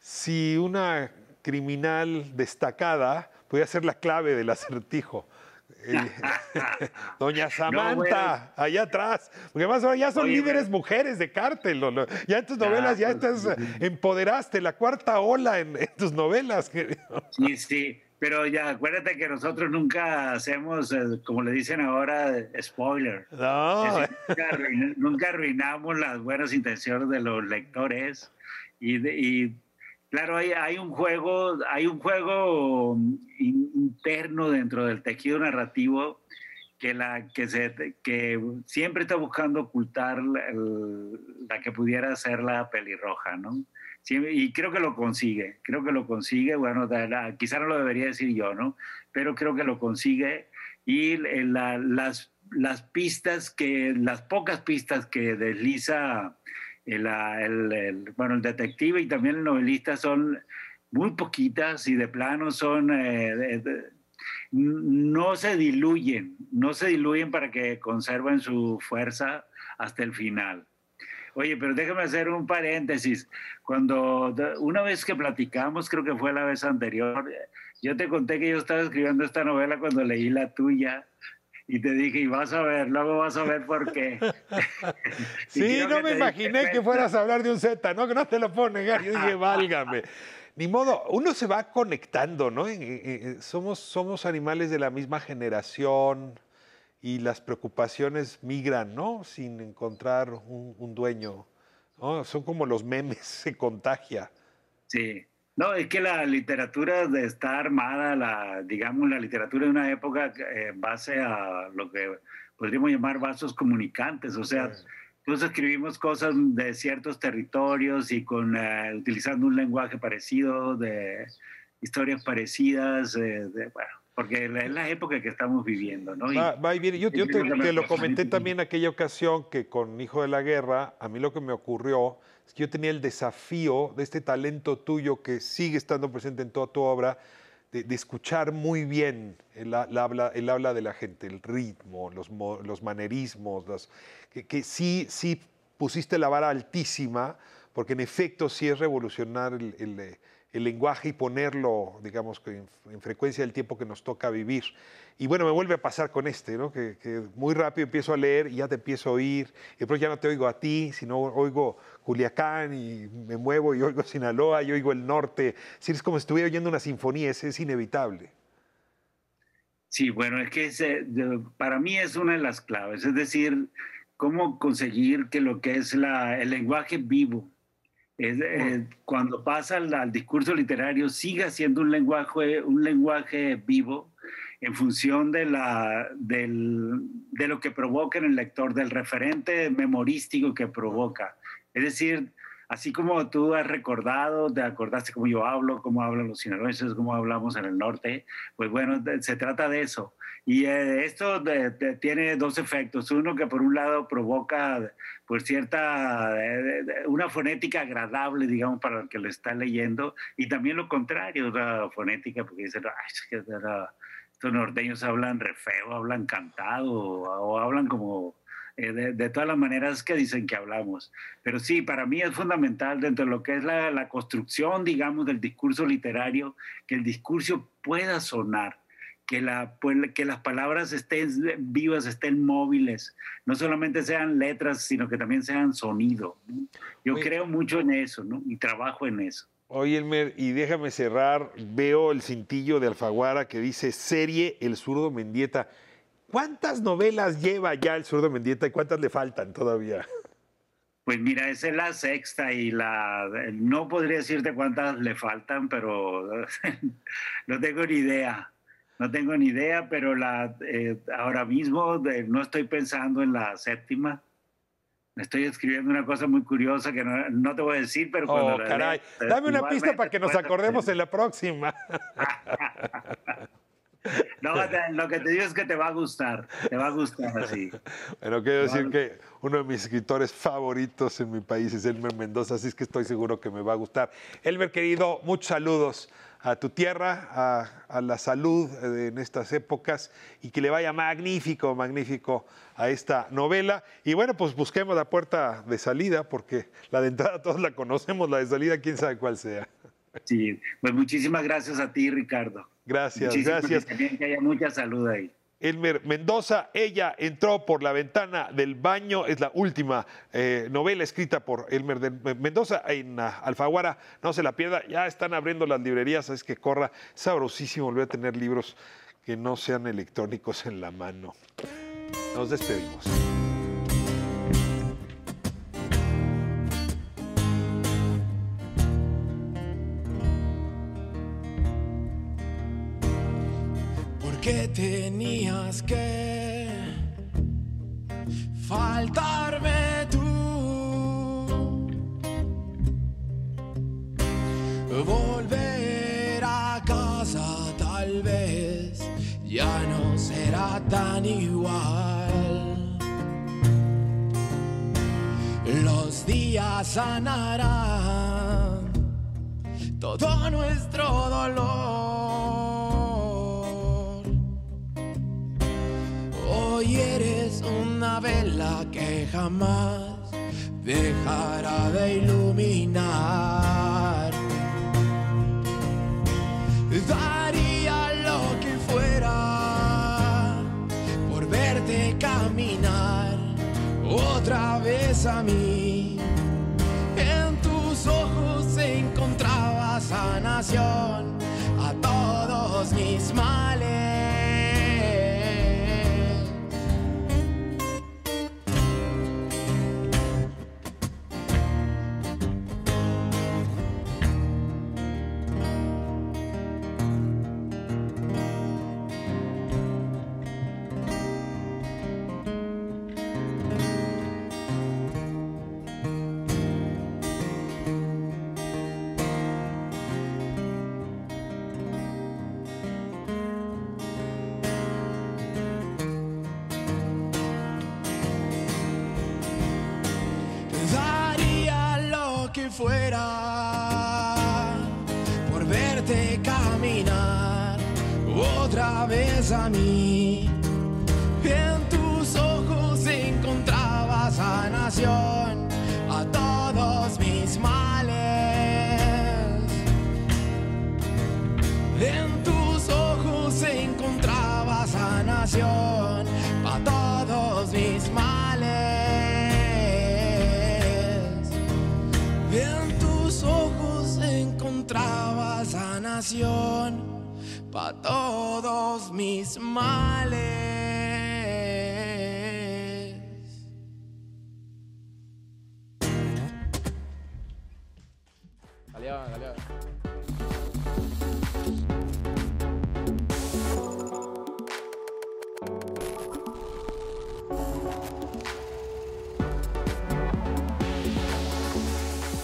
si una criminal destacada podía ser la clave del acertijo. Doña Samantha, allá atrás. Porque además ahora ya son Oye, líderes mujeres de cártel. Lolo. Ya en tus novelas ya pues, estás, empoderaste la cuarta ola en, en tus novelas. querido. Sí, sí, pero ya acuérdate que nosotros nunca hacemos, eh, como le dicen ahora, spoiler. No. Es decir, nunca, arruin- nunca arruinamos las buenas intenciones de los lectores. Y, de- y, claro, hay, un juego, hay un juego in- interno dentro del tejido narrativo que, la, que, se, que siempre está buscando ocultar la, que pudiera ser la pelirroja, ¿no? Y creo que lo consigue, creo que lo consigue, bueno, quizá no lo debería decir yo, ¿no? Pero creo que lo consigue y eh, la- las pistas que, las pocas pistas que desliza el, el- el- bueno, el detective y también el novelista son muy poquitas y de plano son, eh, no se diluyen, no se diluyen para que conserven su fuerza hasta el final. Oye, pero déjame hacer un paréntesis. Cuando una vez que platicamos, creo que fue la vez anterior, yo te conté que yo estaba escribiendo esta novela cuando leí la tuya y te dije, y vas a ver, luego vas a ver por qué. Sí, no me imaginé que fueras a hablar de un Z, ¿no? Que no te lo puedo negar. Yo dije, válgame. Ni modo, uno se va conectando, ¿no? Somos, somos animales de la misma generación y las preocupaciones migran, ¿no? Sin encontrar un, un dueño. ¿no? Son como los memes, se contagia. Sí. No, es que la literatura está armada, la, digamos, la literatura de una época eh, en base a lo que podríamos llamar vasos comunicantes. O sea, todos escribimos cosas de ciertos territorios y con eh, utilizando un lenguaje parecido, de historias parecidas, eh, de- bueno, porque es la época que estamos viviendo, ¿no? Va, va y viene. Yo, yo te, te lo comenté también aquella ocasión que con Hijo de la Guerra, a mí lo que me ocurrió es que yo tenía el desafío de este talento tuyo que sigue estando presente en toda tu obra, de, escuchar muy bien el, ha- el habla, el habla de la gente, el ritmo, los, mo- los manerismos, que, sí, sí pusiste la vara altísima, porque en efecto sí es revolucionar el, el, eh, el lenguaje y ponerlo, digamos, en, en frecuencia del tiempo que nos toca vivir. Y bueno, me vuelve a pasar con este, ¿no? Que, que muy rápido empiezo a leer y ya te empiezo a oír, y después ya no te oigo a ti, sino oigo Culiacán y me muevo y oigo Sinaloa y oigo el norte. Si es como si estuviera oyendo una sinfonía, es, es inevitable. Sí, bueno, es que para mí es una de las claves, es decir, cómo conseguir que lo que es la, el lenguaje vivo, es, eh, cuando pasa al, al discurso literario, siga siendo un lenguaje, un lenguaje vivo en función de, la, del- de lo que provoca en el lector, del referente memorístico que provoca. Es decir, así como tú has recordado, te acordaste cómo yo hablo, cómo hablan los sinaloenses, cómo hablamos en el norte, pues bueno, se trata de eso. Y eh, esto de- de- tiene dos efectos. Uno que por un lado provoca pues cierta, eh, de- una fonética agradable, digamos, para el que lo está leyendo, y también lo contrario, la fonética, porque dicen, "Ay, es que estos norteños hablan re feo, hablan cantado, o, o hablan como eh, de, de todas las maneras que dicen que hablamos. Pero sí, para mí es fundamental dentro de lo que es la, la construcción, digamos, del discurso literario, que el discurso pueda sonar, que, la, pues, que las palabras estén vivas, estén móviles, no solamente sean letras, sino que también sean sonido. ¿no? Yo creo mucho en eso, ¿no? Y trabajo en eso. Oye, Elmer, y déjame cerrar, veo el cintillo de Alfaguara que dice serie El zurdo Mendieta. ¿Cuántas novelas lleva ya el zurdo Mendieta y cuántas le faltan todavía? Pues mira, esa es la sexta y la no podría decirte cuántas le faltan, pero no tengo ni idea. No tengo ni idea, pero la, eh, ahora mismo de- no estoy pensando en la séptima. Estoy escribiendo una cosa muy curiosa que no, no te voy a decir, pero cuando Oh, la caray. lea, Dame una pista para que nos acordemos en la próxima. No, lo que te digo es que te va a gustar, te va a gustar así. Bueno, quiero decir que uno de mis escritores favoritos en mi país es Elmer Mendoza, así es que estoy seguro que me va a gustar. Elmer, querido, muchos saludos a tu tierra, a, a la salud eh, en estas épocas y que le vaya magnífico, magnífico a esta novela. Y bueno, pues busquemos la puerta de salida, porque la de entrada todos la conocemos, la de salida quién sabe cuál sea. Sí, pues muchísimas gracias a ti, Ricardo. Gracias, gracias. También que haya mucha salud ahí. Elmer Mendoza, ella entró por la ventana del baño, es la última eh, novela escrita por Elmer de Mendoza en uh, Alfaguara, no se la pierda, ya están abriendo las librerías, es que corra, sabrosísimo volver a tener libros que no sean electrónicos en la mano. Nos despedimos. Los días sanarán todo nuestro dolor. Hoy eres una vela que jamás dejará de iluminar. Daría lo que fuera por verte caminar otra vez a mí. Sanación a todos mis males.